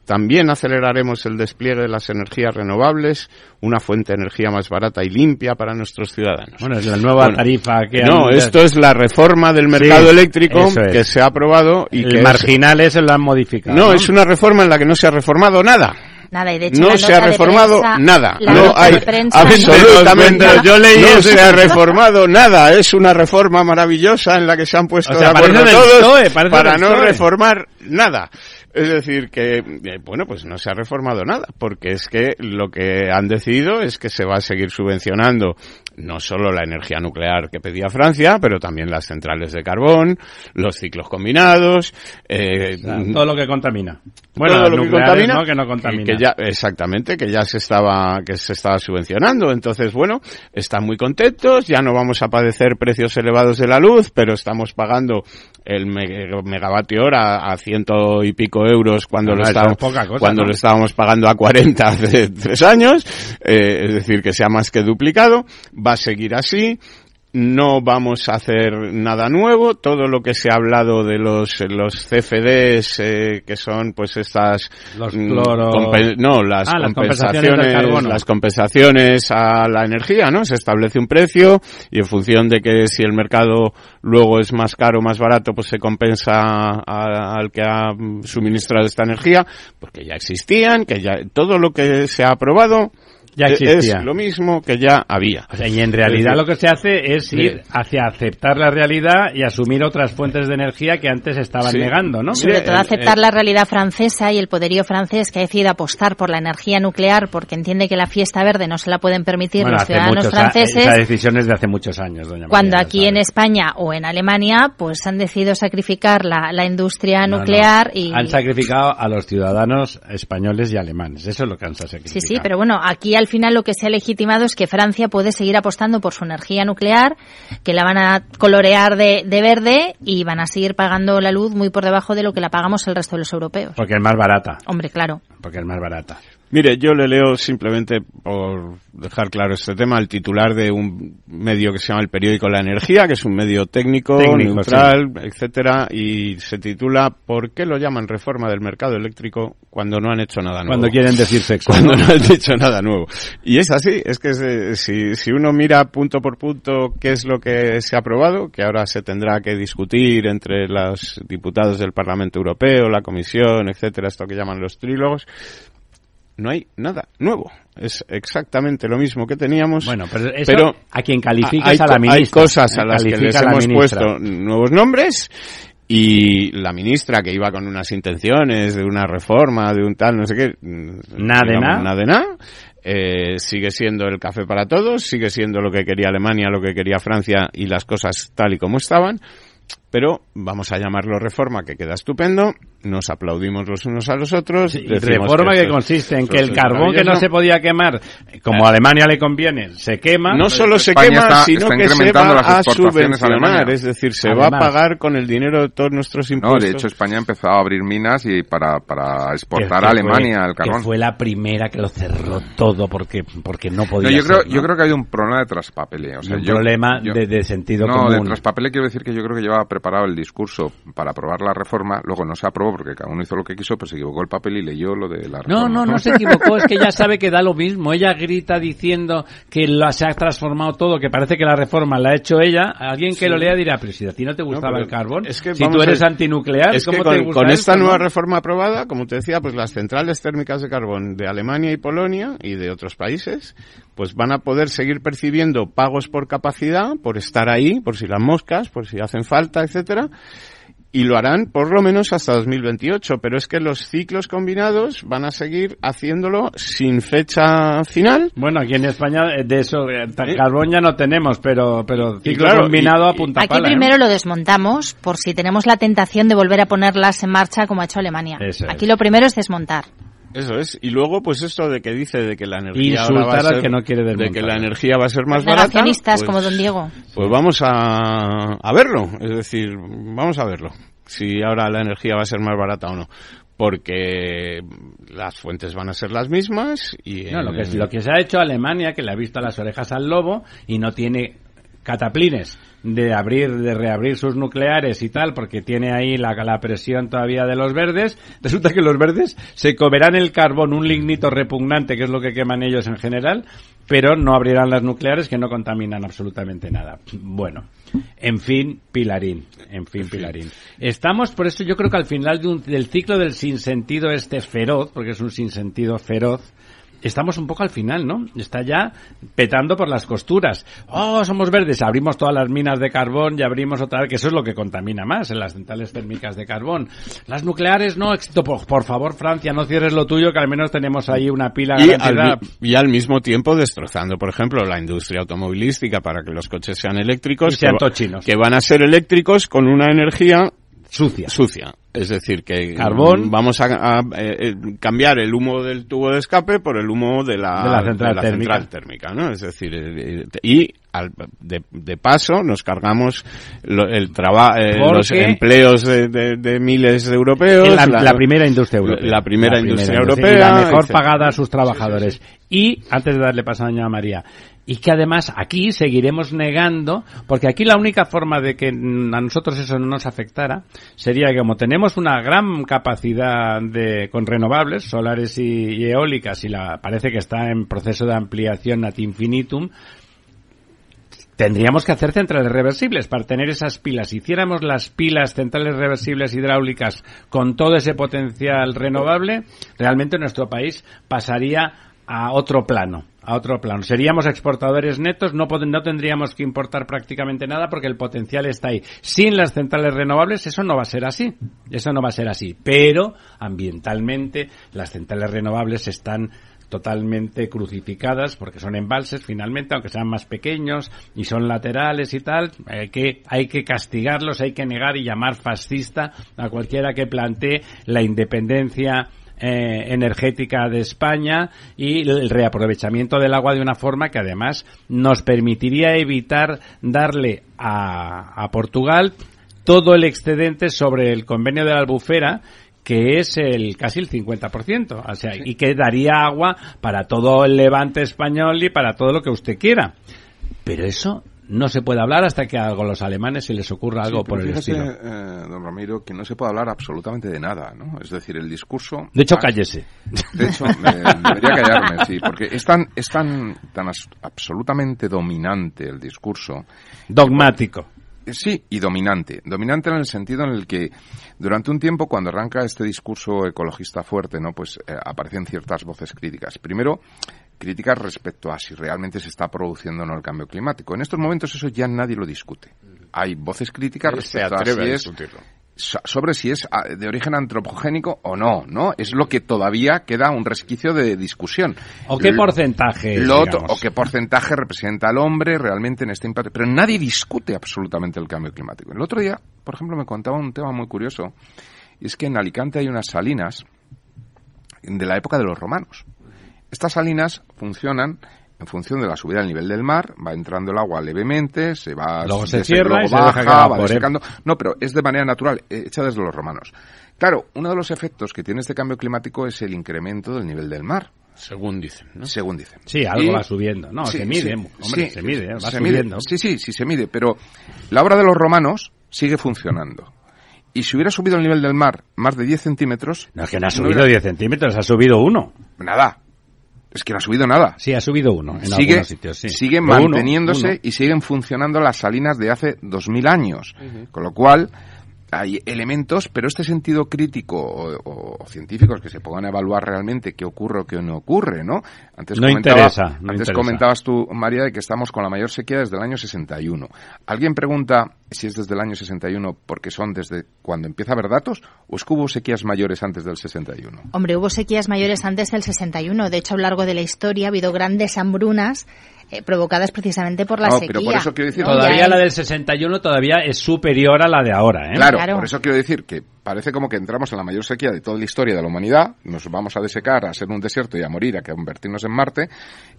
también aceleraremos el despliegue de las energías renovables, una fuente de energía más barata y limpia para nuestros ciudadanos. Bueno, es la nueva tarifa que No, esto es la reforma del mercado eléctrico que se ha aprobado y que marginales se lo han modificado. No, es una reforma en la que no se ha reformado nada. Nada, y de hecho, no se ha reformado nada. No hay absolutamente. Yo leí no se ha reformado nada. Es una reforma maravillosa en la que se han puesto de acuerdo todos para no reformar nada. Es decir, que, eh, bueno, pues no se ha reformado nada, porque es que lo que han decidido es que se va a seguir subvencionando no solo la energía nuclear que pedía Francia, pero también las centrales de carbón, los ciclos combinados, eh, todo lo que contamina. Bueno, todo lo que contamina, que no contamina. Que ya, exactamente, que ya se estaba, que se estaba subvencionando. Entonces, bueno, están muy contentos, ya no vamos a padecer precios elevados de la luz, pero estamos pagando el megavatio hora a ciento y pico euros cuando lo estábamos, cuando lo estábamos pagando a 40 hace tres años, eh, es decir, que sea más que duplicado va a seguir así no vamos a hacer nada nuevo. Todo lo que se ha hablado de los, los CFDs, eh, que son pues estas... Los mm, no, las ah, compensaciones, las compensaciones a la energía, ¿no? Se establece un precio y en función de que si el mercado luego es más caro o más barato, pues se compensa al que ha suministrado esta energía, porque ya existían, que ya todo lo que se ha aprobado ya existía. Es lo mismo que ya había. y en realidad lo que se hace es ir hacia aceptar la realidad y asumir otras fuentes de energía que antes estaban negando, ¿no? Sobre todo aceptar la realidad francesa y el poderío francés que ha decidido apostar por la energía nuclear porque entiende que la fiesta verde no se la pueden permitir los ciudadanos franceses. Esa decisión es de hace muchos años, doña Cuando aquí en España o en Alemania, pues han decidido sacrificar la, la industria nuclear y... Han sacrificado a los ciudadanos españoles y alemanes. Eso es lo que han sacrificado. Sí, sí, pero bueno, aquí al final lo que se ha legitimado es que Francia puede seguir apostando por su energía nuclear, que la van a colorear de, verde y van a seguir pagando la luz muy por debajo de lo que la pagamos el resto de los europeos. Porque es más barata. Hombre, claro. Porque es más barata. Mire, yo le leo simplemente, por dejar claro este tema, el titular de un medio que se llama el periódico La Energía, que es un medio técnico, neutral, etcétera, y se titula ¿Por qué lo llaman reforma del mercado eléctrico cuando no han hecho nada nuevo? Cuando quieren decir <laughs> sexo. Cuando no, han hecho nada nuevo. Y es así, es que si, si uno mira punto por punto qué es lo que se ha aprobado, que ahora se tendrá que discutir entre los diputados del Parlamento Europeo, la Comisión, etcétera, esto que llaman los trílogos, no hay nada nuevo. Es exactamente lo mismo que teníamos. Bueno, pero, a quien califica a la ministra. Hay cosas a las que les hemos puesto nuevos nombres y la ministra que iba con unas intenciones de una reforma, de un tal, no sé qué. Nada de nada. Nada de nada. Eh, sigue siendo el café para todos, sigue siendo lo que quería Alemania, lo que quería Francia y las cosas tal y como estaban pero vamos a llamarlo reforma, que queda estupendo, nos aplaudimos los unos a los otros. reforma que, consiste en que el carbón que no se podía quemar, como a Alemania le conviene, se quema. No solo se quema, sino que se va a subvencionar, es decir, se va a pagar con el dinero de todos nuestros impuestos. No, de hecho España ha empezado a abrir minas y para, para exportar a Alemania el carbón. Que fue la primera que lo cerró todo porque, porque no podía yo, creo, yo creo que hay un problema de traspapeleo. un problema de, sentido común. No, de traspapeleo quiero decir que yo creo que llevaba preparado el discurso para aprobar la reforma, luego no se aprobó porque cada uno hizo lo que quiso, pero se equivocó el papel y leyó lo de la reforma. No, no, no se equivocó, es que ella <laughs> sabe que da lo mismo. Ella grita diciendo que lo, se ha transformado todo, que parece que la reforma la ha hecho ella. Alguien que lo lea dirá, pero si a ti no te gustaba el carbón, es que, si tú eres antinuclear, es que con, esta nueva reforma aprobada, como te decía, pues las centrales térmicas de carbón de Alemania y Polonia y de otros países, pues van a poder seguir percibiendo pagos por capacidad, por estar ahí, por si las moscas, por si hacen falta, etcétera, y lo harán por lo menos hasta 2028, pero es que los ciclos combinados van a seguir haciéndolo sin fecha final. Bueno, aquí en España eh, de eso eh, carbón ya no tenemos, pero pero ciclo combinado a punta Aquí ¿eh? primero lo desmontamos por si tenemos la tentación de volver a ponerlas en marcha como ha hecho Alemania. aquí lo primero es desmontar. Eso es. Y luego, pues esto de que dice de que la energía va a ser, que no quiere de que la energía va a ser más barata. Pues, como don Diego. Pues vamos a, a verlo. Es decir, vamos a verlo. Si ahora la energía va a ser más barata o no porque las fuentes van a ser las mismas y no, lo que lo que se ha hecho Alemania que le ha visto las orejas al lobo y no tiene cataplines de abrir, de reabrir sus nucleares y tal, porque tiene ahí la, la presión todavía de los verdes, <laughs> resulta que los verdes se comerán el carbón, un lignito repugnante, que es lo que queman ellos en general, pero no abrirán las nucleares que no contaminan absolutamente nada. Bueno, en fin, Pilarín, en fin, Pilarín. Estamos, por eso yo creo que al final de un, del ciclo del sinsentido este feroz, porque es un sinsentido feroz, estamos un poco al final, ¿no? Está ya petando por las costuras. Oh, somos verdes, abrimos todas las minas de carbón y abrimos otra vez, que eso es lo que contamina más en las centrales térmicas de carbón. Las nucleares no, éxito, por, favor, Francia, no cierres lo tuyo, que al menos tenemos ahí una pila y al, y al mismo tiempo destrozando, por ejemplo, la industria automovilística para que los coches sean eléctricos, y sean chinos. que van a ser eléctricos con una energía sucia. Sucia. Es decir, que carbón vamos a, eh, cambiar el humo del tubo de escape por el humo de la, central, térmica. ¿no? Es decir, eh, y de, paso nos cargamos el trabajo, eh, los empleos de, miles de europeos. La, primera industria europea. La primera, industria, europea. la mejor pagada a sus trabajadores. Y, antes de darle paso a doña María, y que además aquí seguiremos negando, porque aquí la única forma de que a nosotros eso no nos afectara sería que como tenemos una gran capacidad de con renovables, solares y, eólicas, y la parece que está en proceso de ampliación ad infinitum, tendríamos que hacer centrales reversibles para tener esas pilas. Si hiciéramos las pilas centrales reversibles hidráulicas con todo ese potencial renovable, realmente nuestro país pasaría a otro plano a otro plano. Seríamos exportadores netos, no, no tendríamos que importar prácticamente nada porque el potencial está ahí. Sin las centrales renovables eso no va a ser así. Eso no va a ser así. Pero ambientalmente las centrales renovables están totalmente crucificadas porque son embalses finalmente, aunque sean más pequeños y son laterales y tal, hay que, hay que castigarlos, hay que negar y llamar fascista a cualquiera que plantee la independencia eh, energética de España y el reaprovechamiento del agua de una forma que además nos permitiría evitar darle a, a Portugal todo el excedente sobre el convenio de la albufera que es el casi el 50%, o sea, y que daría agua para todo el levante español y para todo lo que usted quiera. Pero eso no se puede hablar hasta que a los alemanes se les ocurra algo por el estilo. Eh, don Ramiro, que no se puede hablar absolutamente de nada, ¿no? Es decir, el discurso... De hecho, cállese. De hecho, debería callarme, sí, porque es tan, es tan, tan absolutamente dominante el discurso. Dogmático. Sí, y dominante. Dominante en el sentido en el que durante un tiempo, cuando arranca este discurso ecologista fuerte, ¿no? Pues eh, aparecen ciertas voces críticas. Primero, críticas respecto a si realmente se está produciendo o no el cambio climático. En estos momentos eso ya nadie lo discute. Hay voces críticas respecto a, si es, sobre si es ah, de origen antropogénico o no, ¿no? Es lo que todavía queda un resquicio de discusión. ¿O qué porcentaje? o qué porcentaje representa al hombre realmente en este impacto. Pero nadie discute absolutamente el cambio climático. El otro día, por ejemplo, me contaba un tema muy curioso, y es que en Alicante hay unas salinas de la época de los romanos. Estas salinas funcionan en función de la subida del nivel del mar, va entrando el agua levemente, se va luego se cierra y baja, va desecando. No, pero es de manera natural, eh, hecha desde los romanos. Claro, uno de los efectos que tiene este cambio climático es el incremento del nivel del mar. Según dicen, ¿no? Según dicen. Sí, algo va subiendo. No, se mide, hombre, se mide, va subiendo. sí, sí, sí se mide, pero la obra de los romanos sigue funcionando. Y si hubiera subido el nivel del mar más de 10 centímetros... No, es que no ha subido 10 centímetros, ha subido uno. Nada, es que no ha subido nada. Sí, ha subido uno en sigue, algunos sitios, sí. Siguen manteniéndose y siguen funcionando las salinas de hace 2000 años. Con lo cual, hay elementos, pero este sentido crítico o, científicos que se pongan a evaluar realmente qué ocurre o qué no ocurre, ¿no? Antes, no interesa, antes comentabas tú, María, de que estamos con la mayor sequía desde el año 61. ¿Alguien pregunta si es desde el año 61 porque son desde cuando empieza a haber datos o es que hubo sequías mayores antes del 61? Hombre, hubo sequías mayores antes del 61. De hecho, a lo largo de la historia ha habido grandes hambrunas eh, provocadas precisamente por la sequía. Pero por eso quiero decir, todavía la del 61 todavía es superior a la de ahora, ¿eh? Claro, por eso quiero decir que parece como que entramos en la mayor sequía de toda la historia de la humanidad, nos vamos a desecar, a ser un desierto y a morir, a convertirnos en Marte,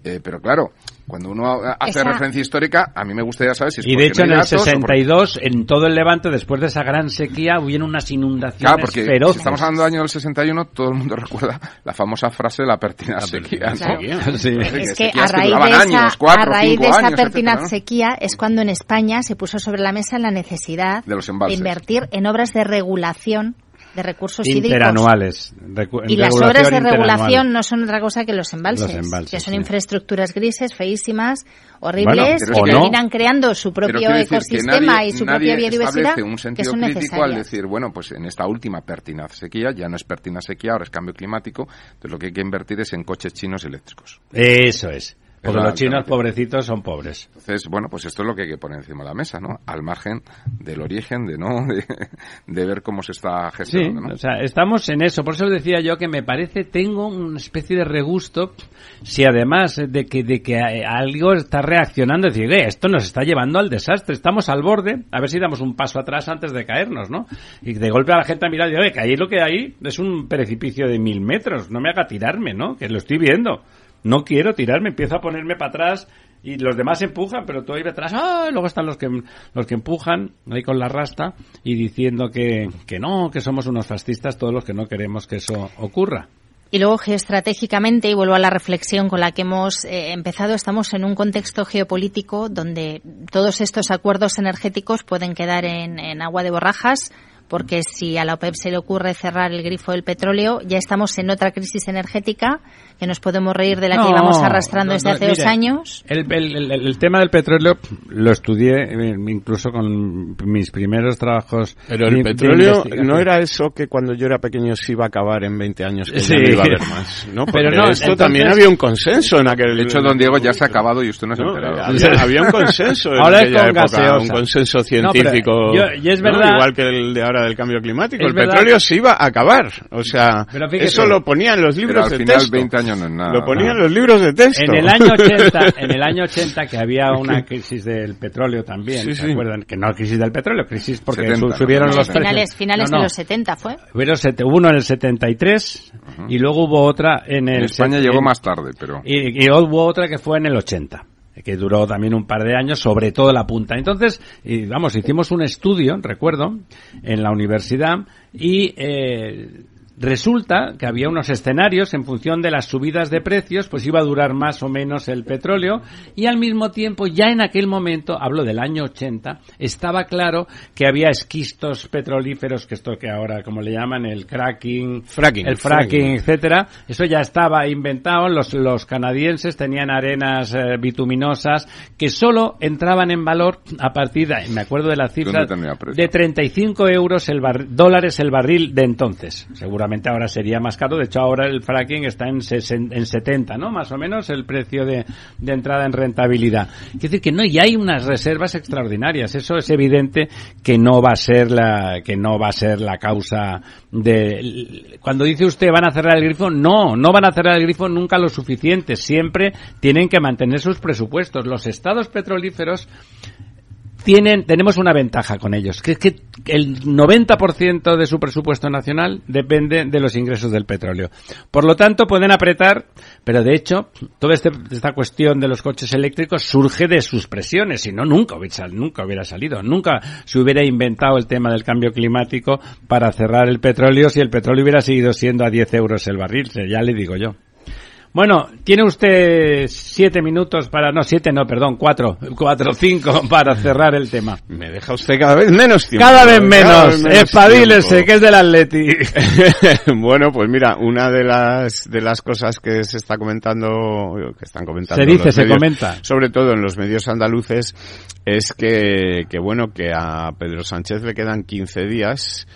eh, pero claro, cuando uno hace referencia histórica, a mí me gustaría saber si es Y de hecho en el 62, en todo el Levante, después de esa gran sequía, hubieron unas inundaciones claro, porque Si estamos hablando del año del 61, todo el mundo <laughs> recuerda la famosa frase de la pertinaz sequía. <laughs> Es que a raíz de esa, a raíz de esa pertinaz sequía es cuando en España se puso sobre la mesa la necesidad de, de invertir en obras de regulación de recursos interanuales. y las obras de regulación no son otra cosa que los embalses, que son infraestructuras grises, feísimas, horribles, que terminan creando su propio ecosistema y su propia biodiversidad, un sentido que crítico al decir, bueno, pues en esta última pertinaz sequía, ya no es pertinaz sequía, ahora es cambio climático, entonces lo que hay que invertir es en coches chinos eléctricos. Eso es. Porque los chinos pobrecitos son pobres. Entonces, bueno, pues esto es lo que hay que poner encima de la mesa, ¿no? Al margen del origen, de no, <laughs> de, ver cómo se está gestionando. Sí, o sea, estamos en eso. Por eso decía yo que me parece, tengo una especie de regusto, si además de que, de que algo está reaccionando, decir, eh, esto nos está llevando al desastre, estamos al borde, a ver si damos un paso atrás antes de caernos, ¿no? Y de golpe a la gente ha mirado y dice, que ahí lo que hay es un precipicio de mil metros, no me haga tirarme, ¿no? Que lo estoy viendo no quiero tirarme, empiezo a ponerme para atrás y los demás empujan, pero tú ahí detrás, ¡ah! luego están los que, los que empujan ahí con la rasta y diciendo que, que no, que somos unos fascistas todos los que no queremos que eso ocurra. Y luego geoestratégicamente, y vuelvo a la reflexión con la que hemos eh, empezado, estamos en un contexto geopolítico donde todos estos acuerdos energéticos pueden quedar en, en agua de borrajas, porque si a la OPEP se le ocurre cerrar el grifo del petróleo, ya estamos en otra crisis energética que nos podemos reír de la que íbamos arrastrando desde hace dos años. El, el, tema del petróleo lo estudié eh, incluso con mis primeros trabajos. Pero el petróleo no era eso que cuando yo era pequeño se iba a acabar en 20 años, que no iba a haber más. ¿no? Pero no, esto también había un consenso en aquel... De hecho, don Diego ya se ha acabado y usted no se ha enterado. Había, un consenso <laughs> en ahora aquella época, un consenso científico. y es verdad, igual que el de ahora del cambio climático. el petróleo se iba a acabar. O sea, eso lo ponían los libros de texto. 20 años lo ponían los libros de texto. En el año <laughs> 80, en el año 80 que había una crisis del petróleo también, ¿se acuerdan? Que no crisis del petróleo, crisis porque subieron los finales, Finales de los 70 fue. Hubo uno en el 73 y luego hubo otra en el... En España llegó más tarde, pero... Y, y hubo otra que fue en el 80 que duró también un par de años, sobre todo la punta. Entonces, y, vamos, hicimos un estudio, recuerdo, en la universidad y eh, Resulta que había unos escenarios en función de las subidas de precios, pues iba a durar más o menos el petróleo y al mismo tiempo ya en aquel momento, hablo del año 80, estaba claro que había esquistos petrolíferos, que esto que ahora como le llaman el cracking, fracking, el fracking, etcétera, eso ya estaba inventado, los, los canadienses tenían arenas eh, bituminosas que solo entraban en valor a partir de, me acuerdo de la cifra, de 35 euros el dólares el barril de entonces, seguramente ahora sería más caro. De hecho, ahora el fracking está en, en 70, ¿no? Más o menos el precio de, de entrada en rentabilidad. Quiere decir que no, y hay unas reservas extraordinarias. Eso es evidente que no va a ser la, que no va a ser la causa de, cuando dice usted van a cerrar el grifo, no, no van a cerrar el grifo nunca lo suficiente. Siempre tienen que mantener sus presupuestos. Los estados petrolíferos tienen, tenemos una ventaja con ellos, que es que el 90% de su presupuesto nacional depende de los ingresos del petróleo. Por lo tanto, pueden apretar, pero de hecho, toda este, esta cuestión de los coches eléctricos surge de sus presiones, si no, nunca hubiera, nunca hubiera salido, nunca se hubiera inventado el tema del cambio climático para cerrar el petróleo si el petróleo hubiera seguido siendo a 10 euros el barril, ya le digo yo. Bueno, tiene usted siete minutos para, no, siete no, perdón, cuatro, cuatro, cinco <laughs> para cerrar el tema. Me deja usted cada vez menos tiempo. Cada vez menos, espabilese, que es del Atleti. <laughs> bueno, pues mira, una de las, de las cosas que se está comentando, que están comentando. Se dice, se comenta. Sobre todo en los medios andaluces, es que, que bueno, que a Pedro Sánchez le quedan 15 días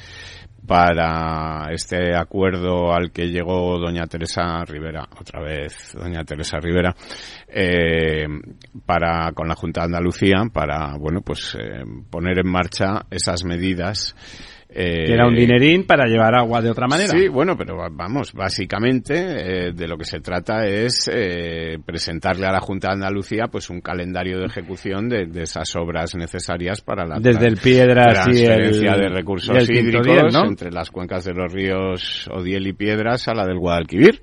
para este acuerdo al que llegó doña Teresa Rivera, otra vez doña Teresa Rivera, eh, para con la Junta de Andalucía para bueno pues eh, poner en marcha esas medidas eh, que era un dinerín para llevar agua de otra manera. Sí, bueno, pero vamos, básicamente eh, de lo que se trata es eh, presentarle a la Junta de Andalucía pues un calendario de ejecución de, esas obras necesarias para la Desde el Piedras transferencia de recursos hídricos entre las cuencas de los ríos Odiel y Piedras a la del Guadalquivir.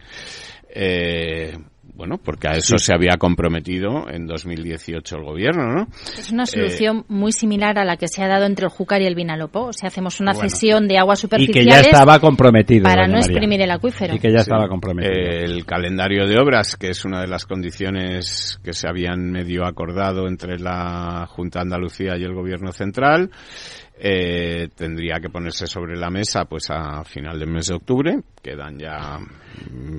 Eh, bueno, porque a eso se había comprometido en 2018 el gobierno, ¿no? Es una solución eh, muy similar a la que se ha dado entre el Júcar y el Vinalopó. O sea, hacemos una cesión de aguas superficiales. Y que ya estaba comprometido. Para no exprimir el acuífero. Y que ya estaba comprometido. el calendario de obras, que es una de las condiciones que se habían medio acordado entre la Junta de Andalucía y el gobierno central. Eh, tendría que ponerse sobre la mesa pues a final del mes de octubre, quedan ya...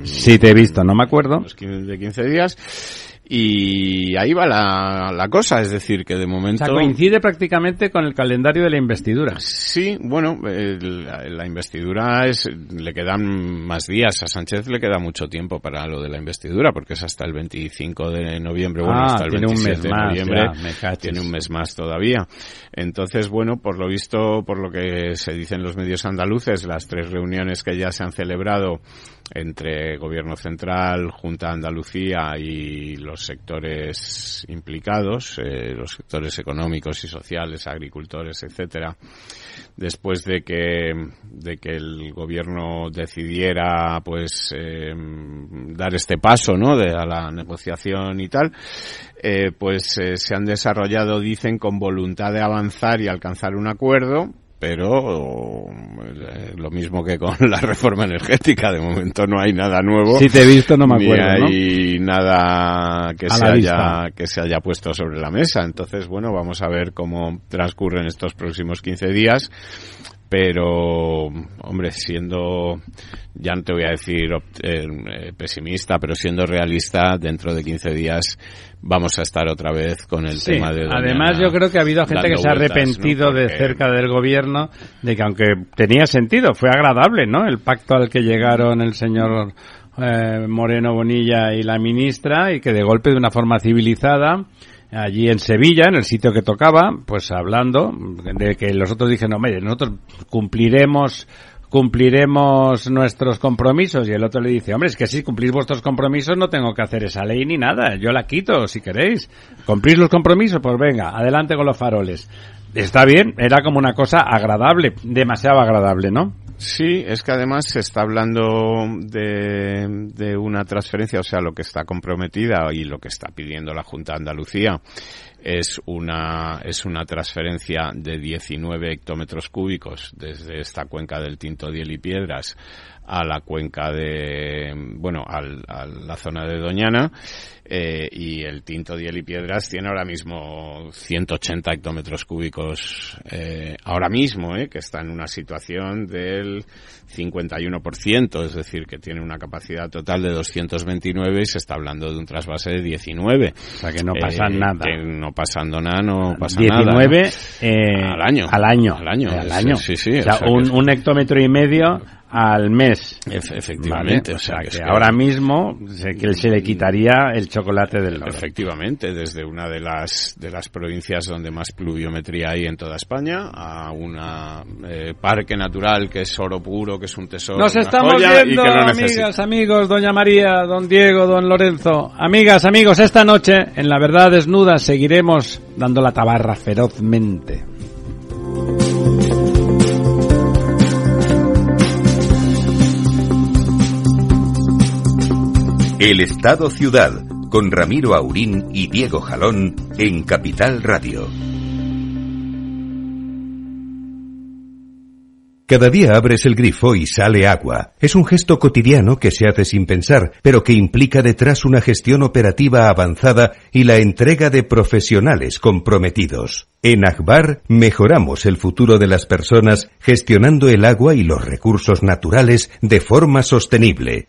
si te he visto, no me acuerdo. De 15 días y ahí va la, la, cosa, es decir, que de momento... O sea, coincide prácticamente con el calendario de la investidura. Sí, bueno, la, investidura es... Le quedan más días, a Sánchez le queda mucho tiempo para lo de la investidura, porque es hasta el 25 de noviembre, bueno, ah, hasta el tiene 27 un mes de noviembre, ya, tiene un mes más todavía. Entonces, bueno, por lo visto, por lo que se dice en los medios andaluces, las tres reuniones que ya se han celebrado entre Gobierno Central, Junta de Andalucía y los sectores implicados, eh, los sectores económicos y sociales, agricultores, etcétera, después de que de que el Gobierno decidiera, pues, eh, dar este paso, ¿no? De a la negociación y tal, eh, pues se han desarrollado, dicen, con voluntad de avanzar y alcanzar un acuerdo pero eh, lo mismo que con la reforma energética, de momento no hay nada nuevo. Si te he visto no me acuerdo, ni hay nada que se haya que se haya puesto sobre la mesa. Entonces, bueno, vamos a ver cómo transcurren estos próximos 15 días pero hombre siendo ya no te voy a decir eh, pesimista pero siendo realista dentro de 15 días vamos a estar otra vez con el tema de además yo creo que ha habido gente que se ha arrepentido de cerca del gobierno de que aunque tenía sentido fue agradable no el pacto al que llegaron el señor eh, Moreno Bonilla y la ministra y que de golpe de una forma civilizada allí en Sevilla, en el sitio que tocaba, pues hablando de que los otros dijeron, hombre, nosotros cumpliremos cumpliremos nuestros compromisos y el otro le dice, hombre, es que si cumplís vuestros compromisos no tengo que hacer esa ley ni nada, yo la quito si queréis. ¿Cumplís los compromisos? Pues venga, adelante con los faroles. Está bien, era como una cosa agradable, demasiado agradable, ¿no? Sí, es que además se está hablando de, de, una transferencia, o sea, lo que está comprometida y lo que está pidiendo la Junta de Andalucía es una, es una transferencia de 19 hectómetros cúbicos desde esta cuenca del Tinto Diel y Piedras a la cuenca de, bueno, al, a la zona de Doñana eh, y el Tinto Diel y Piedras tiene ahora mismo 180 hectómetros cúbicos eh, ahora mismo, eh, que está en una situación del 51%, es decir, que tiene una capacidad total de 229 y se está hablando de un trasvase de 19. O sea, que no pasa nada. Que no pasando nada, no pasa 19 nada. Eh, al año. Al año. Al año. Al año. Sí, sí. O sea, un, un hectómetro y medio al mes. efectivamente. O sea, que, ahora mismo se, que se le quitaría el chocolate del norte. Efectivamente, desde una de las de las provincias donde más pluviometría hay en toda España a una eh, parque natural que es oro puro, que es un tesoro. Nos una estamos joya viendo, y que lo amigas, amigos, doña María, don Diego, don Lorenzo. Amigas, amigos, esta noche en La Verdad Desnuda seguiremos dando la tabarra ferozmente. El Estado Ciudad, con Ramiro Aurín y Diego Jalón en Capital Radio. Cada día abres el grifo y sale agua. Es un gesto cotidiano que se hace sin pensar, pero que implica detrás una gestión operativa avanzada y la entrega de profesionales comprometidos. En Akbar mejoramos el futuro de las personas gestionando el agua y los recursos naturales de forma sostenible.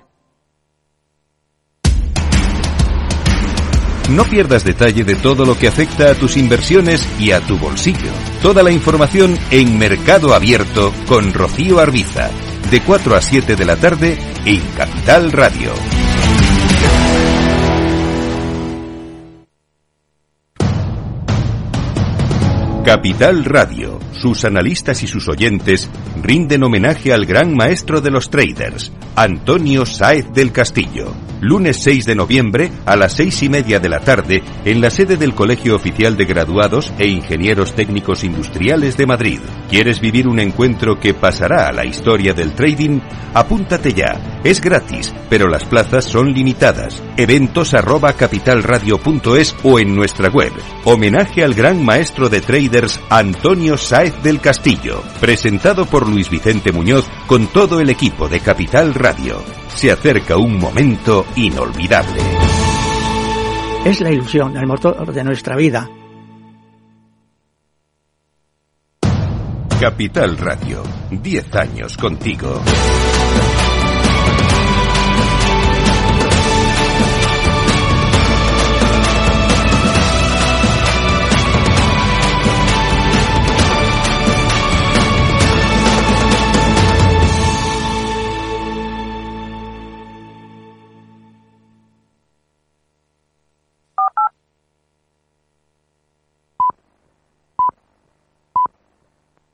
No pierdas detalle de todo lo que afecta a tus inversiones y a tu bolsillo. Toda la información en Mercado Abierto con Rocío Arbiza, de 4 a 7 de la tarde en Capital Radio. Capital Radio, sus analistas y sus oyentes rinden homenaje al gran maestro de los traders, Antonio Sáez del Castillo. Lunes 6 de noviembre a las seis y media de la tarde en la sede del Colegio Oficial de Graduados e Ingenieros Técnicos Industriales de Madrid. ¿Quieres vivir un encuentro que pasará a la historia del trading? Apúntate ya. Es gratis, pero las plazas son limitadas. Eventos arroba capitalradio.es o en nuestra web. Homenaje al gran maestro de traders Antonio Sáez del Castillo. Presentado por Luis Vicente Muñoz con todo el equipo de Capital Radio. Se acerca un momento inolvidable. Es la ilusión, el motor de nuestra vida. Capital Radio, 10 años contigo.